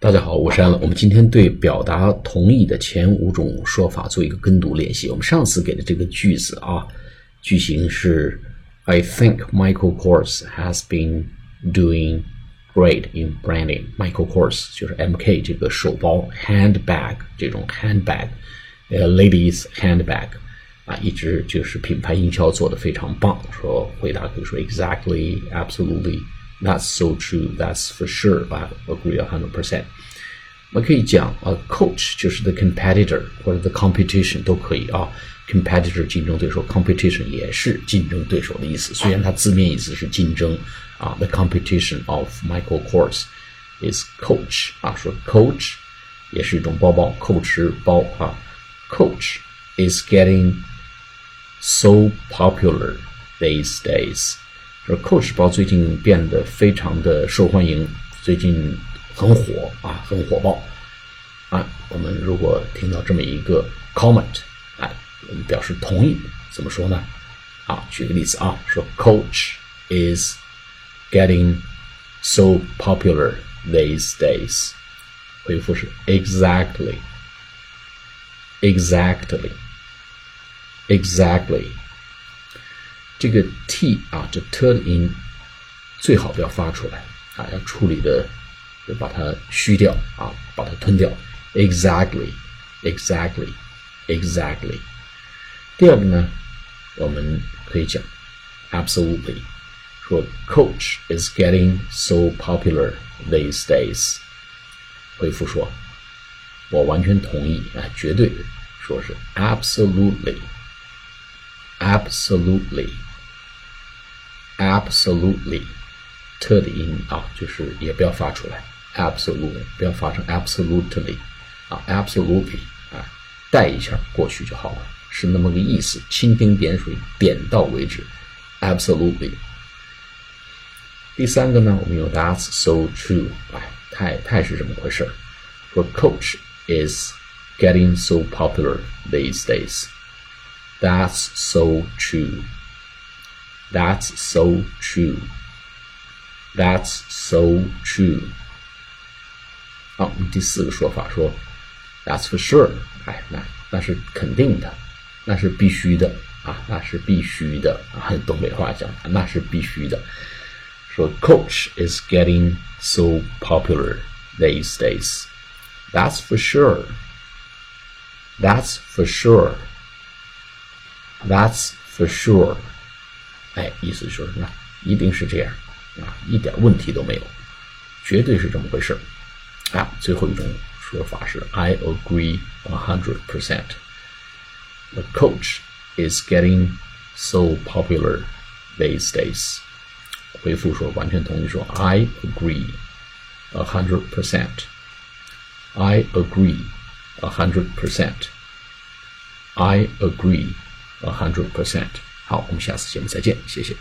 大家好，我是安乐。我们今天对表达同意的前五种说法做一个跟读练习。我们上次给的这个句子啊，句型是 I think Michael Kors has been doing great in branding. Michael Kors 就是 MK 这个手包 handbag 这种 handbag，呃，ladies handbag 啊，一直就是品牌营销做的非常棒。说回答可以说 exactly, absolutely. That's so true. That's for sure. I agree a hundred percent. 我们可以讲啊，coach 就是 the competitor 或者 the competition 都可以啊。competitor 竞争对手，competition 也是竞争对手的意思。虽然它字面意思是竞争啊，the competition of Michael Kors is coach 啊，说 coach 也是一种包包，coach 包啊，coach is getting so popular these days。 说 Coach 包最近变得非常的受欢迎，最近很火啊，很火爆啊。我们如果听到这么一个 comment，哎，我们表示同意，怎么说呢？啊，举个例子啊，说 Coach is getting so popular these days，回复是 exactly，exactly，exactly。这个 t 啊，这 t 的音最好不要发出来啊，要处理的就把它虚掉啊，把它吞掉。Exactly，exactly，exactly。第二个呢，我们可以讲 absolutely，说 Coach is getting so popular these days。回复说，我完全同意啊，绝对说是 absolutely，absolutely。 absolutely，特的音啊，就是也不要发出来，absolutely 不要发成 absolutely，啊，absolutely 啊，带一下过去就好了，是那么个意思，蜻蜓点水，点到为止，absolutely。第三个呢，我们用 that's so true，哎，太太是这么回事儿，说 Coach is getting so popular these days，that's so true。 That's so true. That's so true. 好，第四个说法说，That's for sure。哎，那那是肯定的，那是必须的啊，那是必须的啊。东北话讲，那是必须的。说，Coach is getting so popular these days. That's for sure. That's for sure. That's for sure. 哎，意思就是那一定是这样啊，一点问题都没有，绝对是这么回事啊。最后一种说法是 I agree a hundred percent. The coach is getting so popular these days. 回复说完全同意说 I agree a hundred percent. I agree a hundred percent. I agree a hundred percent. 好，我们下次节目再见，谢谢。